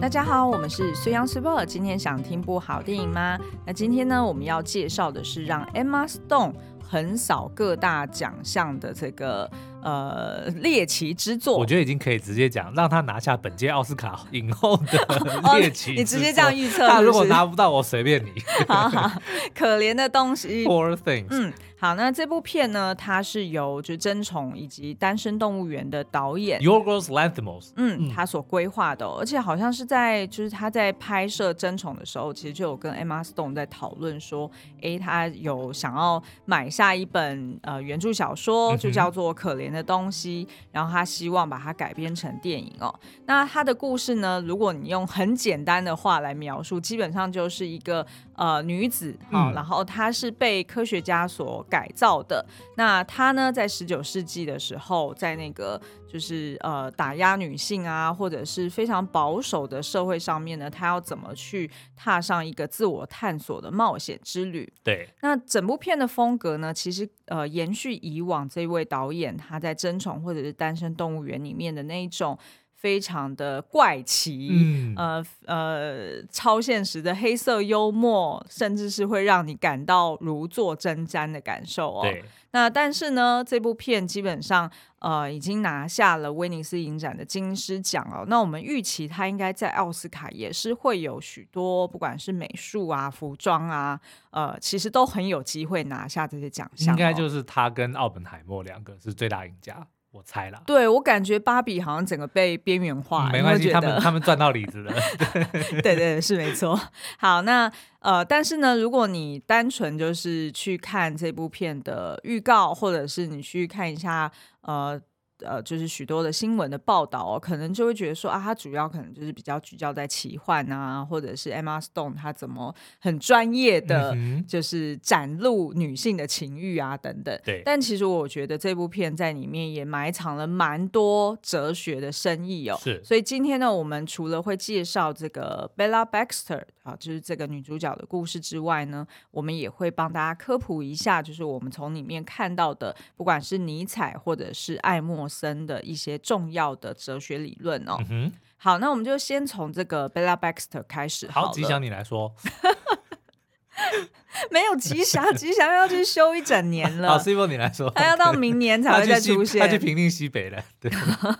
大家好，我们是虽央随报。今天想听部好电影吗？那今天呢，我们要介绍的是让 Emma Stone 横扫各大奖项的这个呃猎奇之作。我觉得已经可以直接讲，让他拿下本届奥斯卡影后的 猎奇、哦。你直接这样预测，他如果拿不到，我随便你。好好，可怜的东西。Poor things。嗯。好，那这部片呢，它是由就争宠以及单身动物园的导演 Yorgos Lanthimos，嗯，他所规划的、哦，而且好像是在就是他在拍摄争宠的时候，其实就有跟 Emma Stone 在讨论说，哎，他有想要买下一本呃原著小说，就叫做《可怜的东西》，然后他希望把它改编成电影哦。那他的故事呢，如果你用很简单的话来描述，基本上就是一个呃女子啊、哦嗯，然后她是被科学家所改造的。那她呢，在十九世纪的时候，在那个就是呃打压女性啊，或者是非常保守的社会上面呢，她要怎么去踏上一个自我探索的冒险之旅？对。那整部片的风格呢，其实呃延续以往这位导演他在争宠或者是单身动物园里面的那一种。非常的怪奇，嗯、呃呃，超现实的黑色幽默，甚至是会让你感到如坐针毡的感受哦。那但是呢，这部片基本上呃已经拿下了威尼斯影展的金狮奖哦。那我们预期它应该在奥斯卡也是会有许多，不管是美术啊、服装啊，呃，其实都很有机会拿下这些奖项、哦。应该就是他跟奥本海默两个是最大赢家。我猜了，对，我感觉芭比好像整个被边缘化，嗯，没关系，他们他们赚到里子了，对对对，是没错。好，那呃，但是呢，如果你单纯就是去看这部片的预告，或者是你去看一下呃。呃，就是许多的新闻的报道哦，可能就会觉得说啊，他主要可能就是比较聚焦在奇幻啊，或者是 Emma Stone 她怎么很专业的，就是展露女性的情欲啊等等。对。但其实我觉得这部片在里面也埋藏了蛮多哲学的深意哦。是。所以今天呢，我们除了会介绍这个 Bella Baxter 啊，就是这个女主角的故事之外呢，我们也会帮大家科普一下，就是我们从里面看到的，不管是尼采或者是爱默生的一些重要的哲学理论哦。嗯。好，那我们就先从这个 Bella Baxter 开始好。好，吉祥，你来说。没有吉祥，吉祥要去休一整年了。好，Cibo 你来说。他要到明年才会再出现。他去平定西北了。对。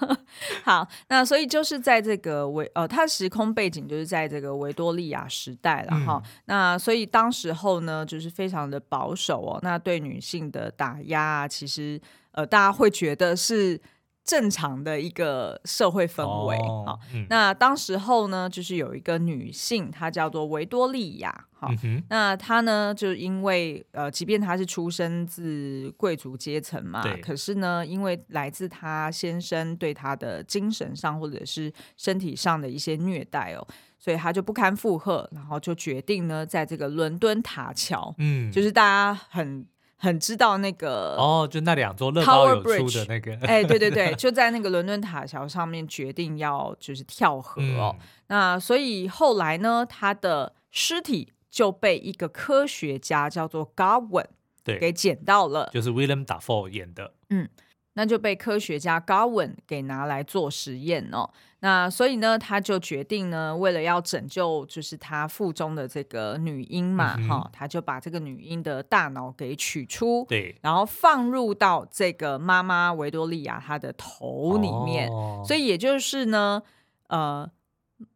好，那所以就是在这个维呃，它时空背景就是在这个维多利亚时代了哈、嗯。那所以当时候呢，就是非常的保守哦。那对女性的打压啊，其实呃，大家会觉得是。正常的一个社会氛围啊、哦嗯，那当时候呢，就是有一个女性，她叫做维多利亚，哈、嗯，那她呢，就因为呃，即便她是出生自贵族阶层嘛，可是呢，因为来自她先生对她的精神上或者是身体上的一些虐待哦，所以她就不堪负荷，然后就决定呢，在这个伦敦塔桥，嗯，就是大家很。很知道那个哦，就那两座乐高有出的那个，哎，对对对，就在那个伦敦塔桥上面决定要就是跳河哦。嗯、那所以后来呢，他的尸体就被一个科学家叫做 Godwin 对给捡到了，就是 William Dafoe 演的，嗯。那就被科学家 Godwin 给拿来做实验哦。那所以呢，他就决定呢，为了要拯救就是他腹中的这个女婴嘛，哈、嗯，他就把这个女婴的大脑给取出，对，然后放入到这个妈妈维多利亚她的头里面。哦、所以也就是呢，呃。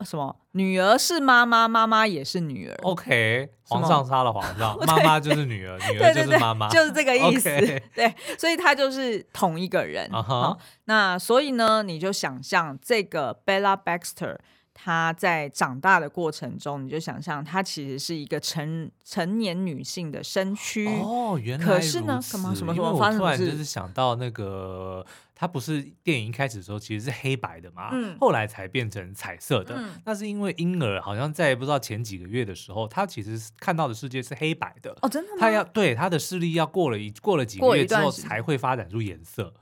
什么？女儿是妈妈，妈妈也是女儿。OK，皇上杀了皇上，妈妈就是女儿，女儿就是妈妈，就是这个意思。对，所以她就是同一个人。Uh -huh. 那所以呢，你就想象这个 Bella Baxter。她在长大的过程中，你就想象她其实是一个成成年女性的身躯哦，原来可是呢，什么什么什么发生？突然就是想到那个，她不是电影一开始的时候其实是黑白的嘛，嗯，后来才变成彩色的。嗯，那是因为婴儿好像在不知道前几个月的时候，他其实看到的世界是黑白的哦，真的吗？他要对他的视力要过了一过了几个月之后才会发展出颜色。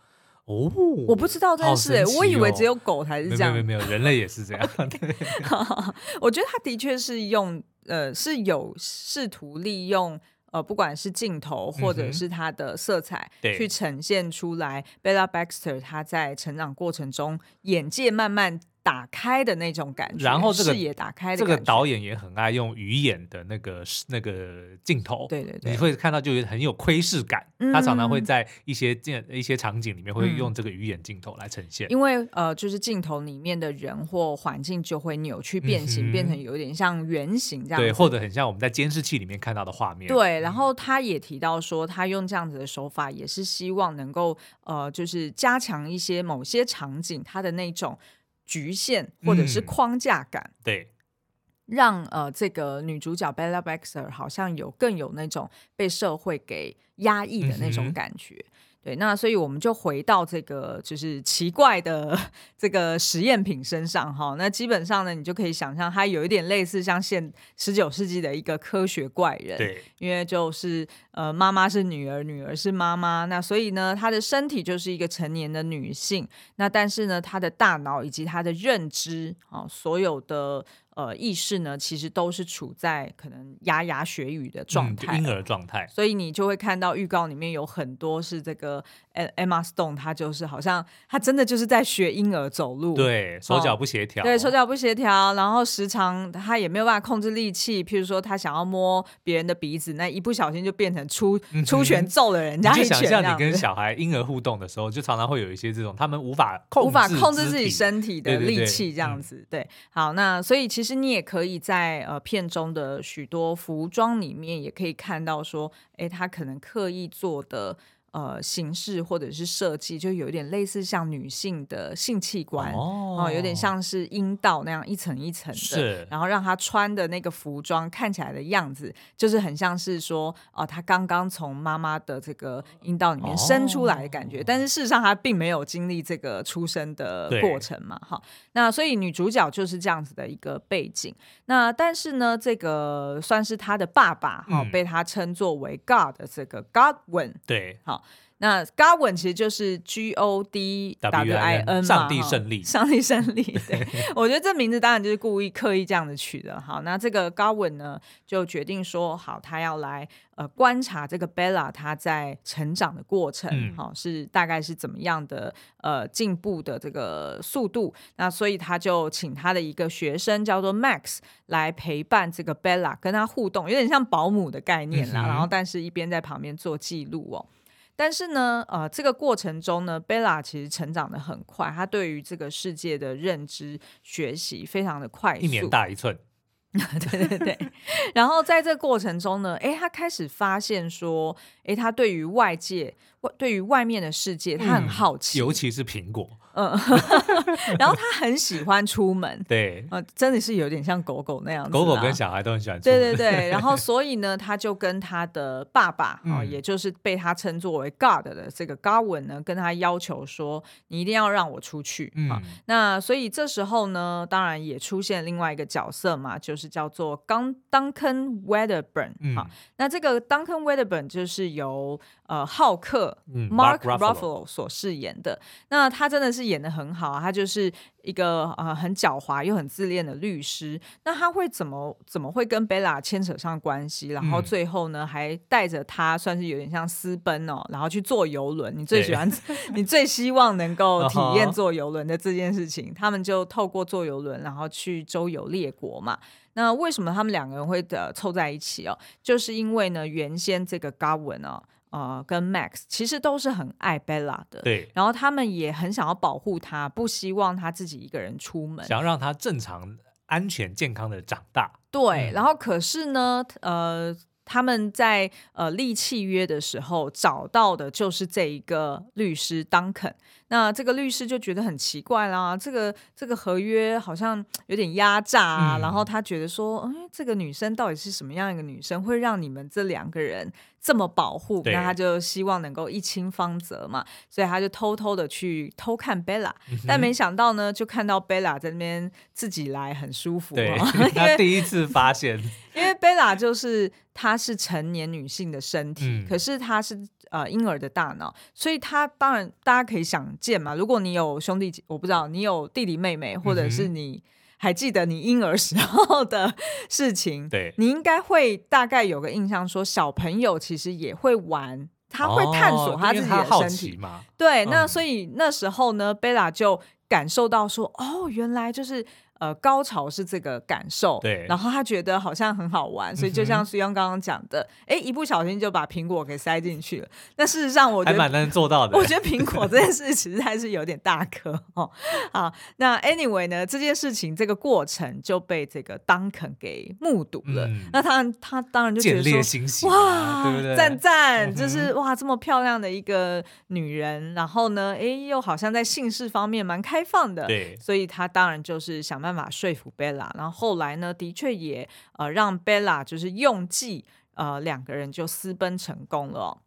哦，我不知道这件事，欸哦，我以为只有狗才是这样，没有，没有，人类也是这样。我觉得他的确是用呃是有试图利用呃不管是镜头或者是它的色彩，嗯，去呈现出来。Bella Baxter 他在成长过程中眼界慢慢打开的那种感觉，然后这个视野打开的这个导演也很爱用鱼眼的那个那个镜头，对对对，你会看到就很有窥视感。嗯、他常常会在一些镜一些场景里面会用这个鱼眼镜头来呈现，因为呃，就是镜头里面的人或环境就会扭曲变形，嗯、变成有点像圆形这样，对，或者很像我们在监视器里面看到的画面。对，然后他也提到说，他用这样子的手法也是希望能够呃，就是加强一些某些场景它的那种。局限或者是框架感，嗯、对，让呃这个女主角 Bella Baxter 好像有更有那种被社会给压抑的那种感觉。嗯对，那所以我们就回到这个就是奇怪的这个实验品身上哈。那基本上呢，你就可以想象它有一点类似像现十九世纪的一个科学怪人。对，因为就是呃，妈妈是女儿，女儿是妈妈。那所以呢，她的身体就是一个成年的女性。那但是呢，她的大脑以及她的认知啊，所有的。呃，意识呢，其实都是处在可能牙牙学语的状态，婴儿状态，所以你就会看到预告里面有很多是这个 Emma Stone，她就是好像她真的就是在学婴儿走路，对，手脚不协调，哦，对，手脚不协调，然后时常她也没有办法控制力气，譬如说她想要摸别人的鼻子，那一不小心就变成出出拳揍了人家一拳。就想象你跟小孩婴儿互动的时候，就常常会有一些这种他们无法控制无法控制自己身体的力气这样子，对，好，那所以其实。其实你也可以在呃片中的许多服装里面，也可以看到说，哎，他可能刻意做的。呃，形式或者是设计，就有点类似像女性的性器官哦、呃，有点像是阴道那样一层一层的，是。然后让她穿的那个服装看起来的样子，就是很像是说，哦、呃，她刚刚从妈妈的这个阴道里面生出来的感觉。哦、但是事实上，她并没有经历这个出生的过程嘛，哈。那所以女主角就是这样子的一个背景。那但是呢，这个算是她的爸爸哈、嗯，被她称作为 God 的这个 Godwin，对，好。那 Godwin 其实就是 G O D W I N，上帝胜利，上帝胜利。对，我觉得这名字当然就是故意刻意这样子取的。好，那这个 Godwin 呢，就决定说，好，他要来呃观察这个 Bella 她在成长的过程，好、嗯，是大概是怎么样的呃进步的这个速度。那所以他就请他的一个学生叫做 Max 来陪伴这个 Bella，跟他互动，有点像保姆的概念啦。嗯、然后，但是一边在旁边做记录哦。但是呢，呃，这个过程中呢，Bella 其实成长的很快，她对于这个世界的认知学习非常的快速，一年大一寸。对对对。然后在这个过程中呢，哎，他开始发现说，哎，他对于外界、外对于外面的世界，他很好奇，嗯、尤其是苹果。嗯，然后他很喜欢出门，对，呃，真的是有点像狗狗那样子，狗狗跟小孩都很喜欢出门，对对对。然后所以呢，他就跟他的爸爸啊、嗯，也就是被他称作为 God 的这个 Godwin 呢，跟他要求说，你一定要让我出去。啊、嗯。那所以这时候呢，当然也出现另外一个角色嘛，就是叫做刚 Duncan Wedderburn、嗯、啊。那这个 Duncan Wedderburn 就是由呃浩克、嗯、Mark Ruffalo 所饰演的，那他真的是。演的很好啊，他就是一个呃很狡猾又很自恋的律师。那他会怎么怎么会跟贝拉牵扯上关系？然后最后呢，还带着他算是有点像私奔哦，然后去坐游轮。你最喜欢，你最希望能够体验坐游轮的这件事情。他们就透过坐游轮，然后去周游列国嘛。那为什么他们两个人会呃凑在一起哦？就是因为呢，原先这个 Godwin 哦。呃，跟 Max 其实都是很爱 Bella 的，对，然后他们也很想要保护她，不希望她自己一个人出门，想要让她正常、安全、健康的长大。对，嗯、然后可是呢，呃，他们在呃立契约的时候找到的就是这一个律师 Duncan。那这个律师就觉得很奇怪啦，这个这个合约好像 有点压榨啊，嗯、然后他觉得说，哎，这个女生到底是什么样一个女生，会让你们这两个人这么保护？那他就希望能够一清方泽嘛，所以他就偷偷的去偷看 Bella，、嗯、但没想到呢，就看到 Bella 在那边自己来，很舒服。对，他第一次发现，因为 Bella 就是她是成年女性的身体，嗯、可是她是。呃，婴儿的大脑，所以他当然大家可以想见嘛。如果你有兄弟，我不知道你有弟弟妹妹，或者是你还记得你婴儿时候的 事情，对，你应该会大概有个印象，说小朋友其实也会玩，他会探索他自己的身体、哦、嘛。对，那所以那时候呢，贝拉就。感受到说，哦，原来就是。呃，高潮是这个感受，对，然后他觉得好像很好玩，所以就像苏央刚刚讲的，哎、嗯，一不小心就把苹果给塞进去了。那事实上，我觉得还蛮难做到的。我觉得苹 果这件事其实在是有点大颗哦。好，那 anyway 呢，这件事情这个过程就被这个 Duncan 给目睹了。嗯、那他他当然就觉得说，哇，对不对？赞赞，嗯、就是哇，这么漂亮的一个女人，然后呢，哎，又好像在性事方面蛮开放的，对，所以他当然就是想办法。办法说服贝拉，然后后来呢，的确也呃让贝拉就是用计，呃两个人就私奔成功了。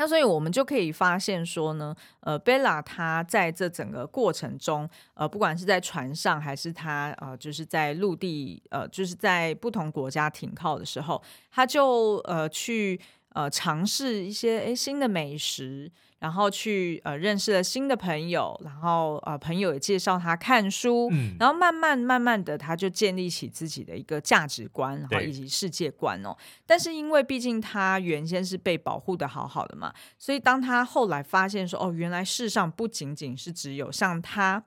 那所以我们就可以发现说呢，呃贝拉她在这整个过程中，呃不管是在船上还是她呃就是在陆地，呃就是在不同国家停靠的时候，她就呃去呃尝试一些诶新的美食。然后去呃认识了新的朋友，然后呃朋友也介绍他看书，嗯，然后慢慢慢慢的他就建立起自己的一个价值观，然后以及世界观哦。但是因为毕竟他原先是被保护的好好的嘛，所以当他后来发现说哦，原来世上不仅仅是只有像他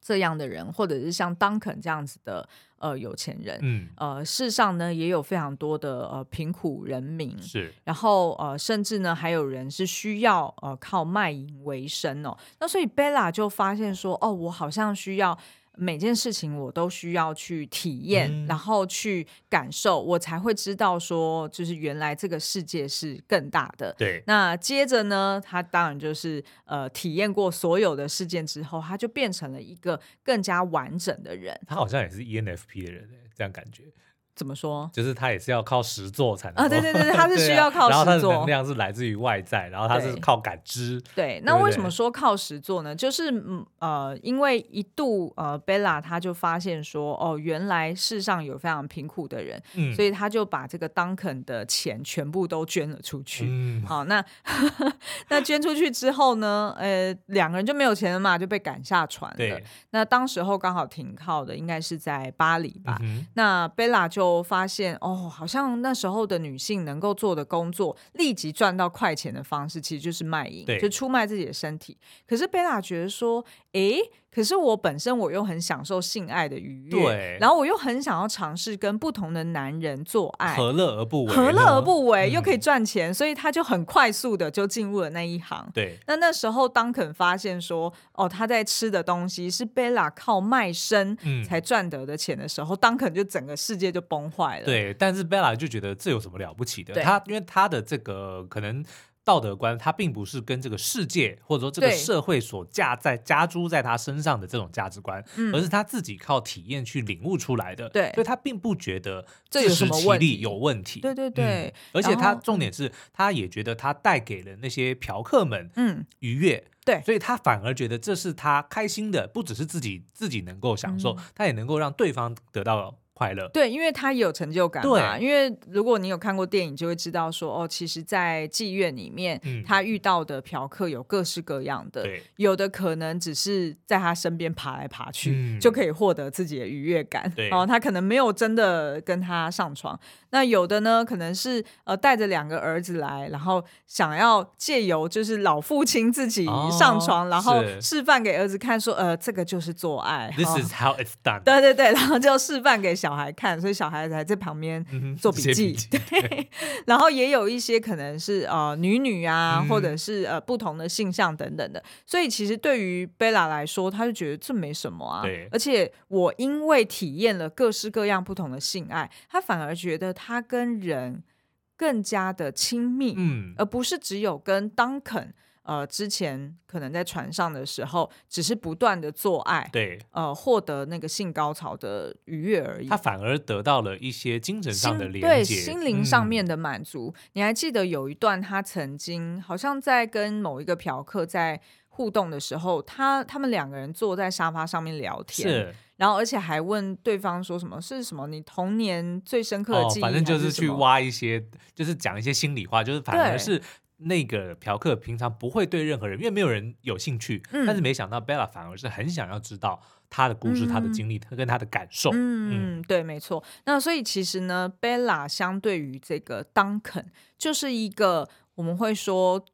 这样的人，或者是像 Duncan 这样子的。呃，有钱人，嗯，呃，世上呢也有非常多的呃贫苦人民，是，然后呃，甚至呢还有人是需要呃靠卖淫为生哦，那所以 Bella 就发现说，哦，我好像需要。每件事情我都需要去体验，嗯、然后去感受，我才会知道说，就是原来这个世界是更大的。对。那接着呢，他当然就是呃，体验过所有的事件之后，他就变成了一个更加完整的人。他好像也是 ENFP 的人，这样感觉。怎么说？就是他也是要靠实做才能啊，对对对，他是 需要靠实作，然后他的能量是来自于外在，然后他是靠感知。对，对，那为什么说靠实做呢？就是呃，因为一度呃，贝拉他就发现说，哦，原来世上有非常贫苦的人，嗯，所以他就把这个 Duncan 的钱全部都捐了出去。嗯，好，那 那捐出去之后呢，呃，两个人就没有钱了嘛，就被赶下船了。对，那当时候刚好停靠的应该是在巴黎吧？嗯、那贝拉就。我发现哦，好像那时候的女性能够做的工作，立即赚到快钱的方式，其实就是卖淫，就出卖自己的身体。可是贝拉觉得说，诶。可是我本身我又很享受性爱的愉悦，对，然后我又很想要尝试跟不同的男人做爱，何乐而不为？何乐而不为？又可以赚钱，嗯，所以他就很快速的就进入了那一行。对，那那时候当肯发现说，哦，他在吃的东西是贝拉靠卖身才赚得的钱的时候，当、嗯、肯就整个世界就崩坏了。对，但是贝拉就觉得这有什么了不起的？他因为他的这个可能。道德观，他并不是跟这个世界或者说这个社会所加在加诸在他身上的这种价值观，而是他自己靠体验去领悟出来的。对，所以他并不觉得自食其力有问题。对对对、嗯，而且他重点是，他也觉得他带给了那些嫖客们嗯愉悦。对，所以他反而觉得这是他开心的，不只是自己自己能够享受，他也能够让对方得到。快乐对，因为他有成就感嘛。因为如果你有看过电影，就会知道说哦，其实，在妓院里面，嗯，他遇到的嫖客有各式各样的，有的可能只是在他身边爬来爬去，嗯，就可以获得自己的愉悦感。哦，他可能没有真的跟他上床。那有的呢，可能是呃带着两个儿子来，然后想要借由就是老父亲自己上床，哦，然后示范给儿子看说，说呃这个就是做爱。This is how it's done。对对对，然后就示范给小。小孩看，所以小孩子还在旁边做笔记。嗯、对，然后也有一些可能是呃女女啊，嗯、或者是呃不同的性向等等的。所以其实对于贝拉来说，他就觉得这没什么啊。对，而且我因为体验了各式各样不同的性爱，他反而觉得他跟人更加的亲密，嗯，而不是只有跟 Duncan。呃，之前可能在船上的时候，只是不断的做爱，对，呃，获得那个性高潮的愉悦而已。他反而得到了一些精神上的连接，对，心灵上面的满足。嗯。你还记得有一段，他曾经好像在跟某一个嫖客在互动的时候，他他们两个人坐在沙发上面聊天，是，然后而且还问对方说什么是什么？你童年最深刻的记忆？哦，反正就是去挖一些，就是讲一些心里话，就是反而是。那个嫖客平常不会对任何人，因为没有人有兴趣。嗯、但是没想到 Bella 反而是很想要知道他的故事、嗯、他的经历、他跟他的感受。嗯，嗯对，没错。那所以其实呢，，Bella 相对于这个 Duncan 就是一个我们会说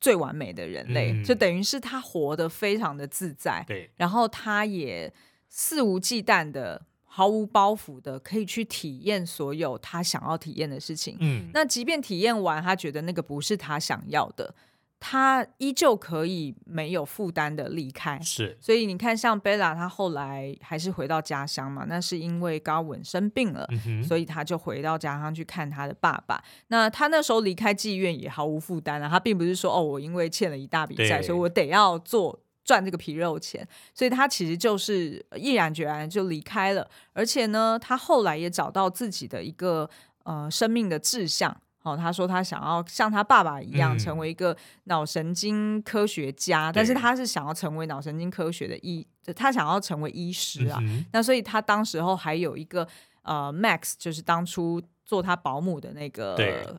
最完美的人类，嗯、就等于是他活得非常的自在，对，然后他也肆无忌惮的、毫无包袱的，可以去体验所有他想要体验的事情。嗯，那即便体验完，他觉得那个不是他想要的。他依旧可以没有负担的离开，是，所以你看，像贝拉，他后来还是回到家乡嘛，那是因为高文生病了，嗯、所以他就回到家乡去看他的爸爸。那他那时候离开妓院也毫无负担啊，他并不是说哦，我因为欠了一大笔债，所以我得要做赚这个皮肉钱，所以他其实就是毅然决然就离开了。而且呢，他后来也找到自己的一个呃生命的志向。哦，他说他想要像他爸爸一样成为一个脑神经科学家，嗯、但是他是想要成为脑神经科学的医，他想要成为医师啊。嗯、那所以他当时候还有一个呃，Max，就是当初做他保姆的那个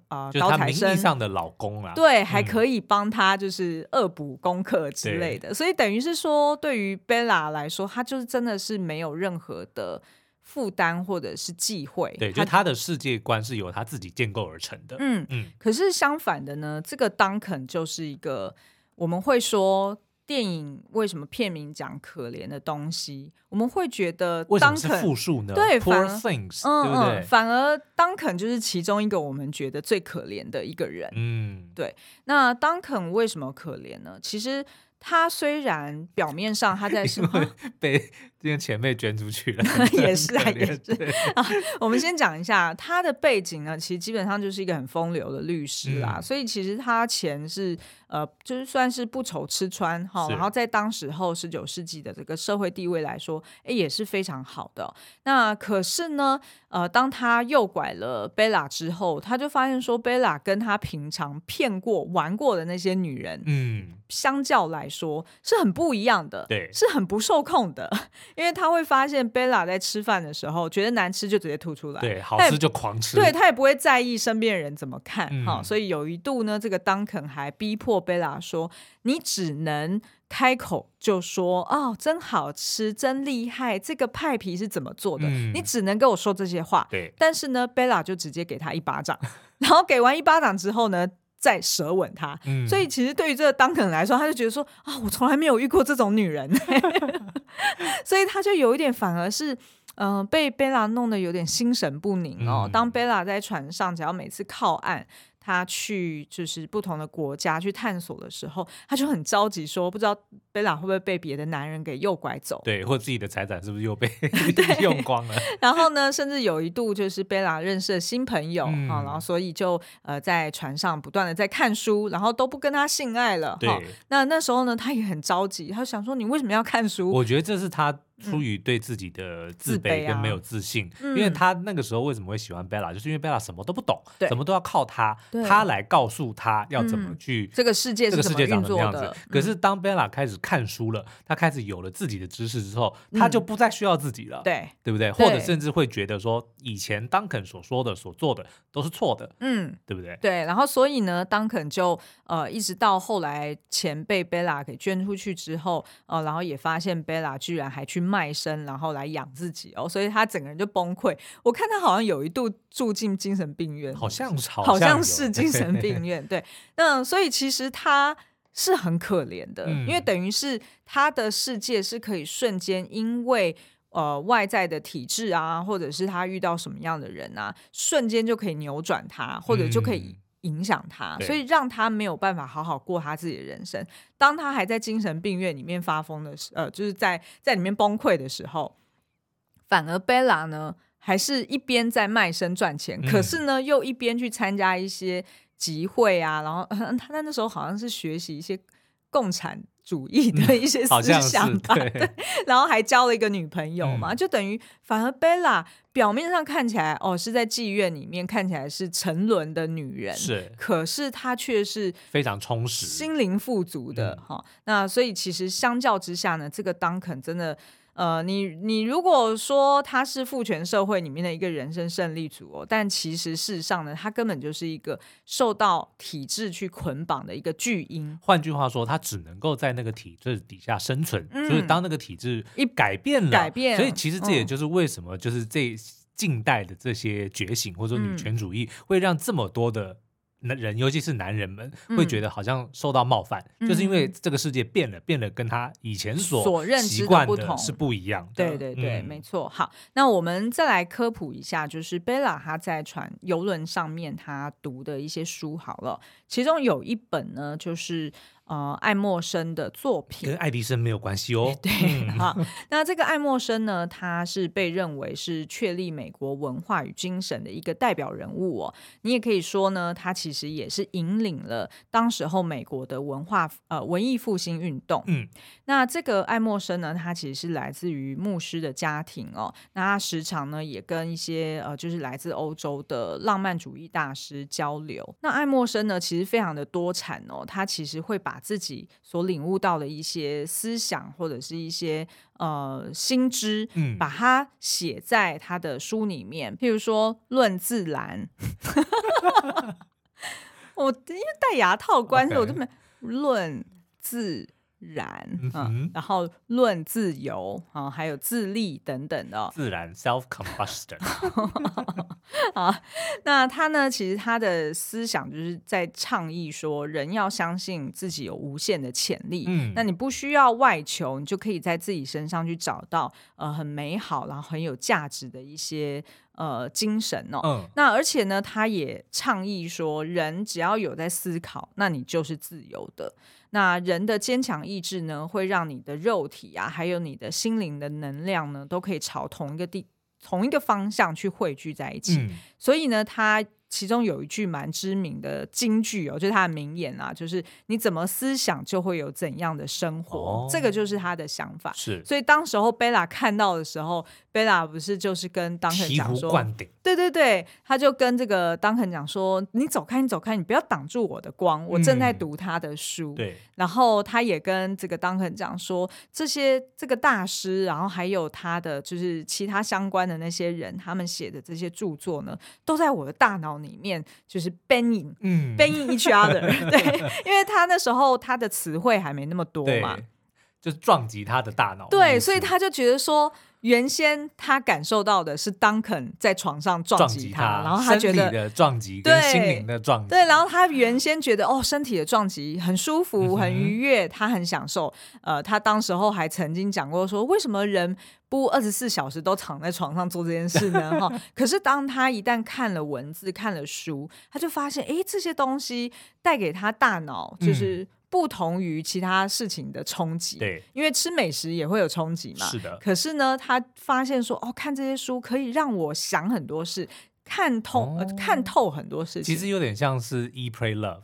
啊呃就是他名义上的老公啊，对，还可以帮他就是恶补功课之类的。所以等于是说，对于 Bella 来说，他就是真的是没有任何的。负担或者是忌讳，对，就他的世界观是由他自己建构而成的。嗯嗯。可是相反的呢，这个 Duncan 就是一个我们会说电影为什么片名讲可怜的东西，我们会觉得么是复数呢？对，Poor things，嗯对不对？反而 Duncan 就是其中一个我们觉得最可怜的一个人。嗯，对。那 Duncan 为什么可怜呢？其实。他虽然表面上他在什么被这个钱被捐出去了，也是啊，也是啊。我们先讲一下他的背景呢，其实基本上就是一个很风流的律师啦，嗯、所以其实他钱是呃，就是算是不愁吃穿哈。然后在当时候十九世纪的这个社会地位来说，哎，也是非常好的。那可是呢，呃，当他诱拐了贝拉之后，他就发现说，贝拉跟他平常骗过、玩过的那些女人，嗯，相较来。说是很不一样的，对，是很不受控的，因为他会发现贝拉在吃饭的时候觉得难吃就直接吐出来，对，好吃就狂吃，对，他也不会在意身边人怎么看，哈、嗯，所以有一度呢，这个当肯还逼迫贝拉说：“你只能开口就说哦，真好吃，真厉害，这个派皮是怎么做的？嗯、你只能跟我说这些话。”对，但是呢，贝拉就直接给他一巴掌，然后给完一巴掌之后呢，再舌吻他，嗯、所以其实对于这个当肯来说，他就觉得说啊、哦，我从来没有遇过这种女人，所以他就有一点反而是嗯、呃，被贝拉弄得有点心神不宁哦。嗯、当贝拉在船上，只要每次靠岸。他去就是不同的国家去探索的时候，他就很着急，说不知道贝拉会不会被别的男人给诱拐走，对，或者自己的财产是不是又被 用光了？然后呢，甚至有一度就是贝拉认识了新朋友、嗯、然后所以就呃在船上不断的在看书，然后都不跟他性爱了。对，那那时候呢，他也很着急，他想说你为什么要看书？我觉得这是他。出于对自己的自卑跟没有自信，因为他那个时候为什么会喜欢贝拉，就是因为贝拉什么都不懂，什么都要靠他，他来告诉他要怎么去这个世界，这个世界长什么样子。可是当贝拉开始看书了，他开始有了自己的知识之后，他就不再需要自己了，对，对不对？或者甚至会觉得说，以前当肯所说的、所做的都是错的，嗯，对不对？对，然后所以呢，当肯就呃，一直到后来钱被贝拉给捐出去之后，呃，然后也发现贝拉居然还去。卖身，然后来养自己哦，所以他整个人就崩溃。我看他好像有一度住进精神病院，好像是，好像是精神病 院。对，那所以其实他是很可怜的，嗯、因为等于是他的世界是可以瞬间因为呃外在的体制啊，或者是他遇到什么样的人啊，瞬间就可以扭转他，或者就可以。影响他，所以让他没有办法好好过他自己的人生。当他还在精神病院里面发疯的时候，呃，就是在在里面崩溃的时候，反而贝拉呢，还是一边在卖身赚钱，嗯、可是呢，又一边去参加一些集会啊，然后他在那时候好像是学习一些共产。主义的一些思想吧，对，对，然后还交了一个女朋友嘛，嗯、就等于反而贝拉表面上看起来哦是在妓院里面看起来是沉沦的女人，是，可是她却是非常充实、心灵富足的哈、嗯。那所以其实相较之下呢，这个 Duncan 真的。呃，你你如果说他是父权社会里面的一个人生胜利组哦，但其实事实上呢，他根本就是一个受到体制去捆绑的一个巨婴。换句话说，他只能够在那个体制底下生存。嗯、就是当那个体制一改变了，改变，所以其实这也就是为什么就是这近代的这些觉醒或者说女权主义会让这么多的。人，尤其是男人们，会觉得好像受到冒犯，嗯、就是因为这个世界变了，变得，跟他以前所所认知的不同是不一样的。对对对，嗯、没错。好，那我们再来科普一下，就是 Bella 她在船游轮上面她读的一些书好了，其中有一本呢，就是。呃，爱默生的作品跟爱迪生没有关系哦。对，好，那这个爱默生呢，他是被认为是确立美国文化与精神的一个代表人物哦。你也可以说呢，他其实也是引领了当时候美国的文化呃文艺复兴运动。嗯，那这个爱默生呢，他其实是来自于牧师的家庭哦。那他时常呢也跟一些呃就是来自欧洲的浪漫主义大师交流。那爱默生呢，其实非常的多产哦，他其实会把自己所领悟到的一些思想或者是一些呃心知，嗯，把它写在他的书里面。譬如说《论自然》，我因为戴牙套关系.我就没论自。然，嗯，嗯，然后论自由啊，还有自立等等的 自然 self combustion 啊，那他呢？其实他的思想就是在倡议说，人要相信自己有无限的潜力。嗯，那你不需要外求，你就可以在自己身上去找到呃很美好，然后很有价值的一些呃精神哦。嗯，那而且呢，他也倡议说，人只要有在思考，那你就是自由的。那人的坚强意志呢，会让你的肉体啊，还有你的心灵的能量呢，都可以朝同一个地、同一个方向去汇聚在一起。嗯、所以呢，他。其中有一句蛮知名的金句哦，就是他的名言啊，就是你怎么思想就会有怎样的生活，哦、这个就是他的想法。是，所以当时候贝拉看到的时候，贝拉不是就是跟当肯讲说，对对对，他就跟这个当肯讲说，你走开，你走开，你不要挡住我的光，我正在读他的书。嗯、对，然后他也跟这个当肯讲说，这些这个大师，然后还有他的就是其他相关的那些人，他们写的这些著作呢，都在我的大脑。里面就是 banging，嗯，banging each other，对，因为他那时候他的词汇还没那么多嘛，就是撞击他的大脑，对，所以他就觉得说，原先他感受到的是 Duncan 在床上撞击他，他然后他觉得的撞击跟心灵的撞击，对，然后他原先觉得哦，身体的撞击很舒服，很愉悦，他很享受。呃，他当时候还曾经讲过说，为什么人不二十四小时都躺在床上做这件事呢？哈，可是当他一旦看了文字、看了书，他就发现，哎，这些东西带给他大脑就是不同于其他事情的冲击。对，因为吃美食也会有冲击嘛。是的。可是呢，他发现说，哦，看这些书可以让我想很多事，看透、哦呃、看透很多事情。其实有点像是 Eat Pray Love。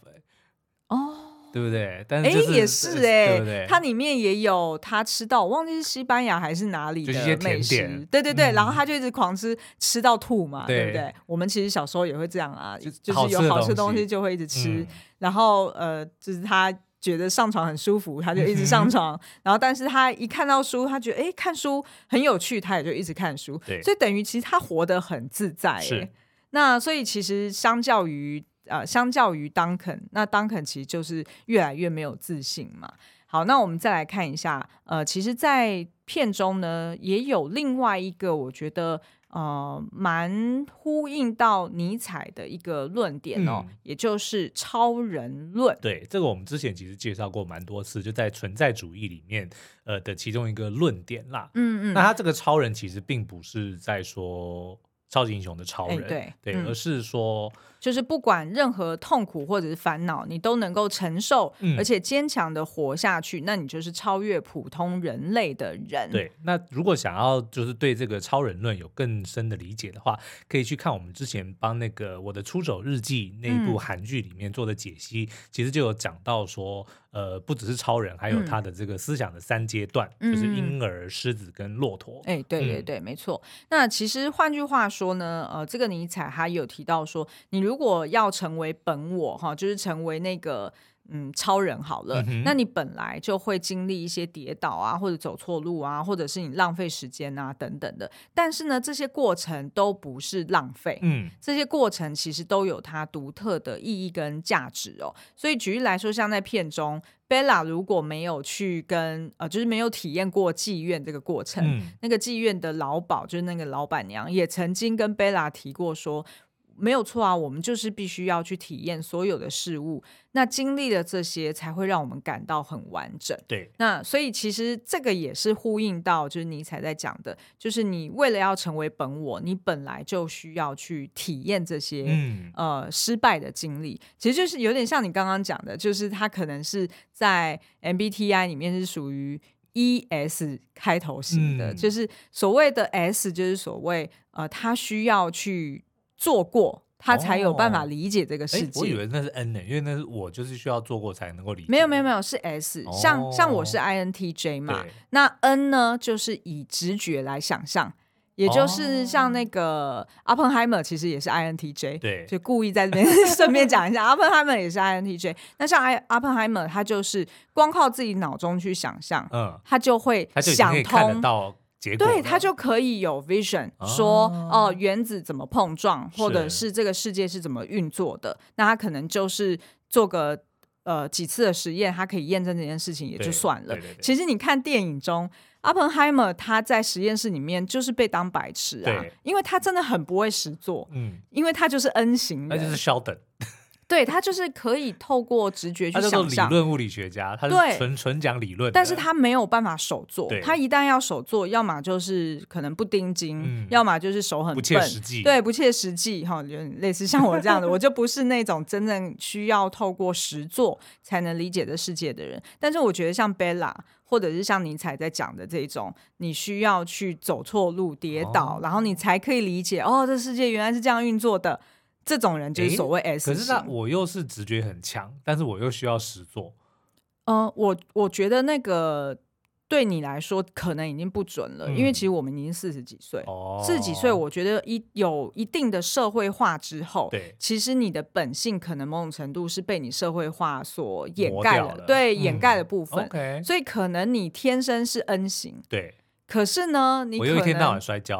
哦。对不对？但是、就是、也是哎，对不对？它里面也有他吃到，我忘记是西班牙还是哪里的美食。对对对，嗯、然后他就一直狂吃，吃到吐嘛，对，对不对？我们其实小时候也会这样啊，就，就是有好吃的东西就会一直吃。嗯、然后呃，就是他觉得上床很舒服，他就一直上床。嗯、然后，但是他一看到书，他觉得哎，看书很有趣，他也就一直看书。所以等于其实他活得很自在。是。那所以其实相较于。呃，相较于 Duncan，那 Duncan 其实就是越来越没有自信嘛。好，那我们再来看一下，呃，其实，在片中呢，也有另外一个我觉得呃蛮呼应到尼采的一个论点哦，嗯、也就是超人论。对，这个我们之前其实介绍过蛮多次，就在存在主义里面呃的其中一个论点啦。嗯嗯，那他这个超人其实并不是在说超级英雄的超人，欸、对而是说。就是不管任何痛苦或者是烦恼，你都能够承受，嗯、而且坚强的活下去，那你就是超越普通人类的人。对，那如果想要就是对这个超人论有更深的理解的话，可以去看我们之前帮那个我的出走日记那一部韩剧里面做的解析，嗯、其实就有讲到说，呃，不只是超人，还有他的这个思想的三阶段，嗯、就是婴儿、狮子跟骆驼。哎、欸，对对对，嗯、没错。那其实换句话说呢，呃，这个尼采他有提到说，你如如果要成为本我哈，就是成为那个嗯超人好了，嗯、那你本来就会经历一些跌倒啊，或者走错路啊，或者是你浪费时间啊等等的。但是呢，这些过程都不是浪费，嗯，这些过程其实都有它独特的意义跟价值哦。所以举例来说，像在片中，Bella 如果没有去跟呃，就是没有体验过妓院这个过程，嗯、那个妓院的老鸨就是那个老板娘也曾经跟 Bella 提过说。没有错啊，我们就是必须要去体验所有的事物，那经历了这些，才会让我们感到很完整。对，那所以其实这个也是呼应到，就是尼采在讲的，就是你为了要成为本我，你本来就需要去体验这些、嗯、呃失败的经历。其实就是有点像你刚刚讲的，就是他可能是在 MBTI 里面是属于 ES 开头型的，嗯、就是所谓的 S，就是所谓呃他需要去。做过，他才有办法理解这个世界。哦、我以为那是 N 呢、欸，因为那是我就是需要做过才能够理解。没有没有没有，是 S，、哦、像像我是 INTJ 嘛，那 N 呢就是以直觉来想象，也就是像那个 Oppenheimer 其实也是 INTJ，对，就故意在这边顺便讲一下，Oppenheimer 也是 INTJ。那像 Oppenheimer 他就是光靠自己脑中去想象，嗯，他就会想通到。对，他就可以有 vision，说哦，原子怎么碰撞，或者是这个世界是怎么运作的。那他可能就是做个呃几次的实验，他可以验证这件事情也就算了。其实你看电影中，Oppenheimer 他在实验室里面就是被当白痴啊，因为他真的很不会实做，嗯，因为他就是 N 型的，那就是 Sheldon。对，他就是可以透过直觉去想象。理论物理学家，他是纯纯讲理论，但是他没有办法手做。他一旦要手做，要么就是可能不盯紧，嗯、要么就是手很笨，不切实际。对，不切实际哈，就类似像我这样的，我就不是那种真正需要透过实做才能理解的世界的人。但是我觉得像 Bella，或者是像尼采在讲的这种，你需要去走错路、跌倒，哦、然后你才可以理解哦，这世界原来是这样运作的。这种人就是所谓 S 型。可是那我又是直觉很强，但是我又需要实做。嗯、呃，我我觉得那个对你来说可能已经不准了，嗯、因为其实我们已经四十几岁，哦、四十几岁，我觉得一有一定的社会化之后，对，其实你的本性可能某种程度是被你社会化所掩盖了，了对，嗯、掩盖的部分。所以可能你天生是 N 型，对。可是呢，你我又一天到晚摔跤，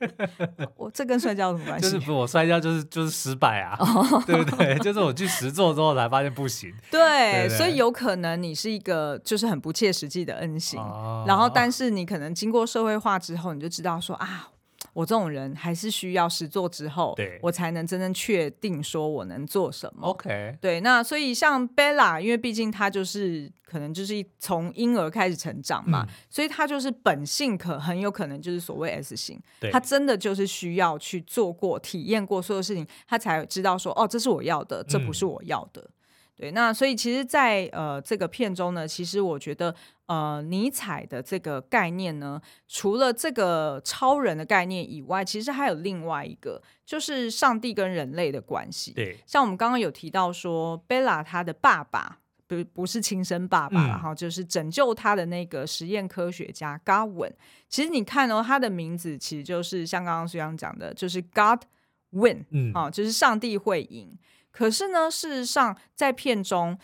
我这跟摔跤有什么关系？就是我摔跤就是就是失败啊，对不对？就是我去实做之后才发现不行。对，对对，所以有可能你是一个就是很不切实际的恩型，哦、然后但是你可能经过社会化之后，你就知道说啊。我这种人还是需要实做之后，对我才能真正确定说我能做什么。OK，对，那所以像 Bella，因为毕竟她就是可能就是从婴儿开始成长嘛，嗯、所以她就是本性可很有可能就是所谓 S 型，对他真的就是需要去做过、体验过所有事情，她才知道说哦，这是我要的，这不是我要的。嗯对，那所以其实在，在呃这个片中呢，其实我觉得，呃，尼采的这个概念呢，除了这个超人的概念以外，其实还有另外一个，就是上帝跟人类的关系。对，像我们刚刚有提到说，贝拉他的爸爸不不是亲生爸爸，然后、嗯、就是拯救他的那个实验科学家 Godwin。其实你看哦，他的名字其实就是像刚刚苏阳讲的，就是 God Win，嗯，啊，就是上帝会赢。可是呢，事实上，在片中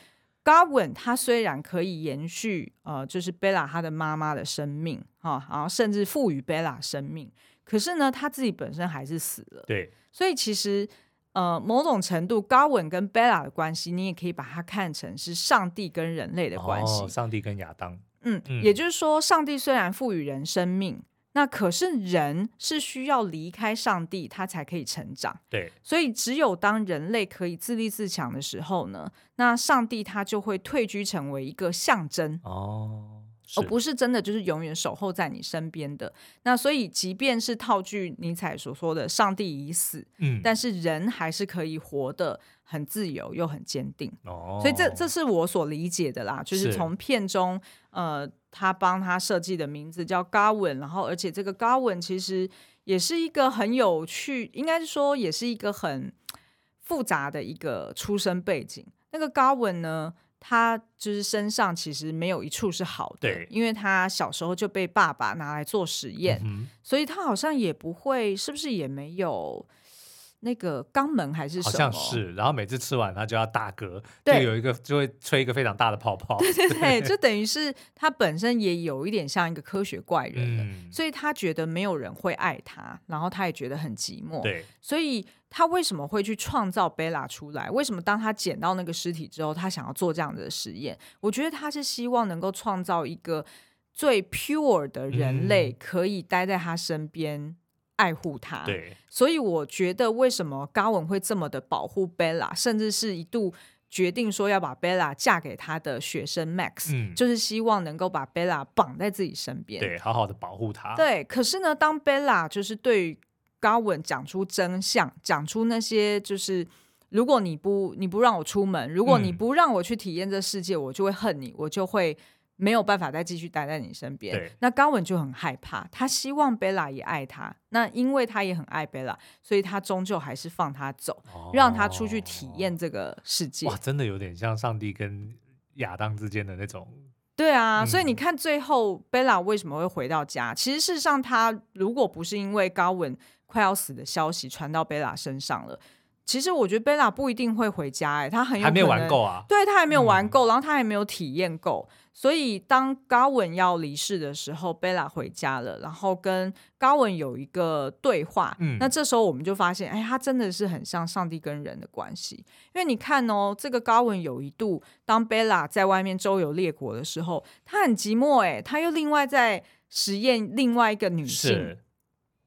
，Godwin 他虽然可以延续，呃，就是 Bella 他的妈妈的生命，哈、哦，然后甚至赋予 Bella 生命，可是呢，他自己本身还是死了。对，所以其实，呃，某种程度，Godwin 跟 Bella 的关系，你也可以把它看成是上帝跟人类的关系。哦，上帝跟亚当。嗯，嗯，也就是说，上帝虽然赋予人生命。那可是人是需要离开上帝，他才可以成长。对，所以只有当人类可以自立自强的时候呢，那上帝他就会退居成为一个象征哦，而不是真的就是永远守候在你身边的。那所以，即便是套句尼采所说的“上帝已死”，嗯，但是人还是可以活得很自由又很坚定。哦，所以这这是我所理解的啦，就是从片中呃。他帮他设计的名字叫 Godwin，然后而且这个 Godwin 其实也是一个很有趣，应该是说也是一个很复杂的一个出生背景。那个 Godwin 呢，他就是身上其实没有一处是好的，对因为他小时候就被爸爸拿来做实验，嗯、所以他好像也不会，是不是也没有？那个肛门还是什么？好像是，然后每次吃完他就要大嗝，对就有一个就会吹一个非常大的泡泡。对对对，就等于是他本身也有一点像一个科学怪人，嗯、所以他觉得没有人会爱他，然后他也觉得很寂寞。对，所以他为什么会去创造贝拉出来？为什么当他捡到那个尸体之后，他想要做这样的实验？我觉得他是希望能够创造一个最 pure 的人类，可以待在他身边。爱护他。对，所以我觉得为什么高文会这么的保护贝拉，甚至是一度决定说要把贝拉嫁给他的学生 Max，嗯，就是希望能够把贝拉绑在自己身边，对，好好的保护他。对，可是呢，当贝拉就是对于高文讲出真相，讲出那些就是。如果你不你不让我出门，如果你不让我去体验这世界，嗯，我就会恨你，我就会没有办法再继续待在你身边。那高文就很害怕，他希望贝拉也爱他，那因为他也很爱贝拉，所以他终究还是放他走，哦，让他出去体验这个世界。哇，真的有点像上帝跟亚当之间的那种。对啊，嗯，所以你看最后贝拉为什么会回到家？其实事实上，他如果不是因为高文快要死的消息传到贝拉身上了。其实我觉得贝拉不一定会回家，哎，他很有还没有玩够啊，对，他还没有玩够，嗯，然后他还没有体验够，所以当高文要离世的时候，贝拉回家了，然后跟高文有一个对话，嗯，那这时候我们就发现，哎，他真的是很像上帝跟人的关系，因为你看哦，这个高文有一度当贝拉在外面周游列国的时候，他很寂寞，哎，他又另外在实验另外一个女性。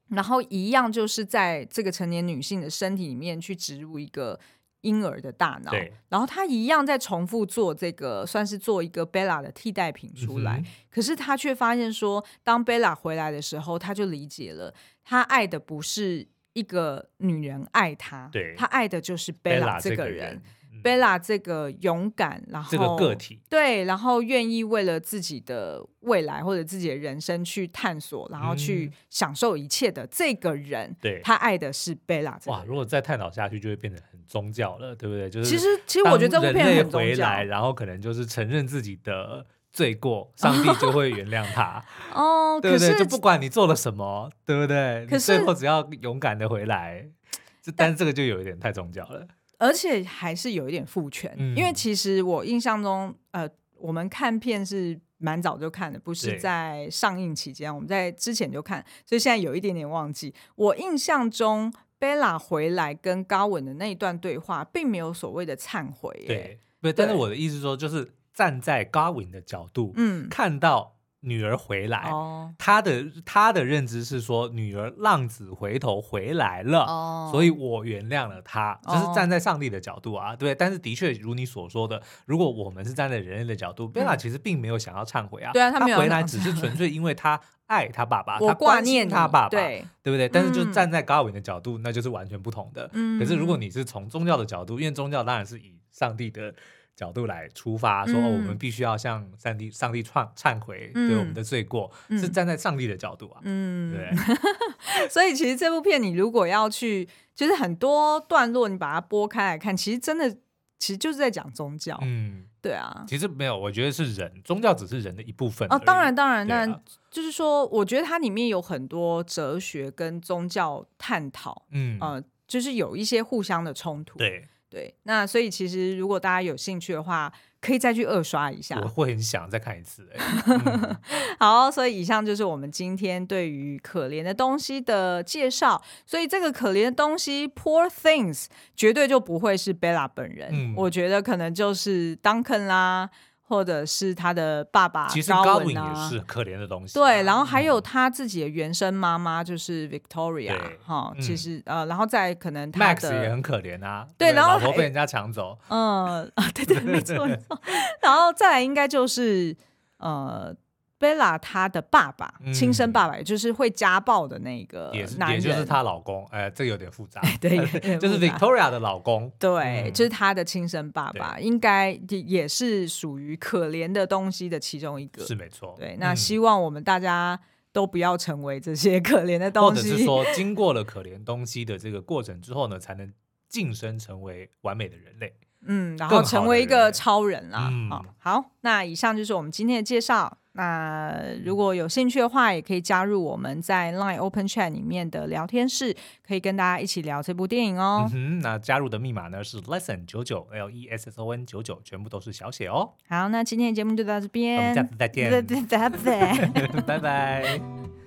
然后一样就是在这个成年女性的身体里面去植入一个婴儿的大脑，然后他一样在重复做这个，算是做一个贝拉的替代品出来。嗯、可是他却发现说，当贝拉回来的时候，他就理解了，他爱的不是一个女人爱他，对，他爱的就是贝拉这个人。贝拉这个勇敢，然后这个个体，对，然后愿意为了自己的未来或者自己的人生去探索，然后去享受一切的这个人，对、嗯，他爱的是贝拉。哇，如果再探讨下去，就会变得很宗教了，对不对？就是其实，其实我觉得这部片很宗教。然后可能就是承认自己的罪过，上帝就会原谅他。哦，对不对？就不管你做了什么，对不对？可是最后只要勇敢的回来，这但是这个就有一点太宗教了。而且还是有一点父权，嗯，因为其实我印象中，呃，我们看片是蛮早就看的，不是在上映期间，我们在之前就看，所以现在有一点点忘记。我印象中，贝拉回来跟高文的那一段对话，并没有所谓的忏悔，对，不，但是我的意思说，就是站在高文的角度，嗯，看到。女儿回来，哦、他的他的认知是说，女儿浪子回头回来了，哦、所以我原谅了他。这、就是站在上帝的角度啊，对。但是的确，如你所说的，如果我们是站在人类的角度，贝、嗯、拉其实并没有想要忏悔啊。对啊，他回来只是纯粹因为他爱他爸爸，他挂念他爸爸，对，对不对？但是就站在高文的角度，那就是完全不同的。嗯、可是如果你是从宗教的角度，因为宗教当然是以上帝的。角度来出发，说、嗯哦、我们必须要向上帝、上帝忏忏悔，对我们的罪过、嗯，是站在上帝的角度啊。嗯，对。所以其实这部片，你如果要去，就是很多段落，你把它拨开来看，其实真的，其实就是在讲宗教。嗯，对啊。其实没有，我觉得是人，宗教只是人的一部分。哦，当然，当然，但、啊、就是说，我觉得它里面有很多哲学跟宗教探讨。嗯，呃，就是有一些互相的冲突。对。对，那所以其实如果大家有兴趣的话，可以再去二刷一下。我会很想再看一次。嗯、好，所以以上就是我们今天对于可怜的东西的介绍。所以这个可怜的东西，Poor Things，绝对就不会是 Bella 本人。嗯、我觉得可能就是 Duncan 啦。或者是他的爸爸、啊，其实高文也是可怜的东西、啊。对，然后还有他自己的原生妈妈，就是 Victoria，哈、嗯，其实呃，然后再可能他的 Max 也很可怜啊。对，然后老婆被人家抢走。嗯啊，对对，没错没错。然后再来应该就是呃。贝拉她的爸爸，亲生爸爸，也就是会家暴的那个男人，也就是她老公。哎，这个有点复杂。对，就是 Victoria 的老公。对，嗯、就是她的亲生爸爸，应该也是属于可怜的东西的其中一个。是没错。对，那希望我们大家都不要成为这些可怜的东西，或者是说，经过了可怜东西的这个过程之后呢，才能晋升成为完美的人类。嗯，然后成为一个超人啦。嗯、好，好，那以上就是我们今天的介绍。那如果有兴趣的话，也可以加入我们在 Line Open Chat 里面的聊天室，可以跟大家一起聊这部电影哦。嗯，那加入的密码呢是 Lesson 九九 L E S S O N 九九，全部都是小写哦。好，那今天的节目就到这边，我们下次再见，拜拜，拜拜。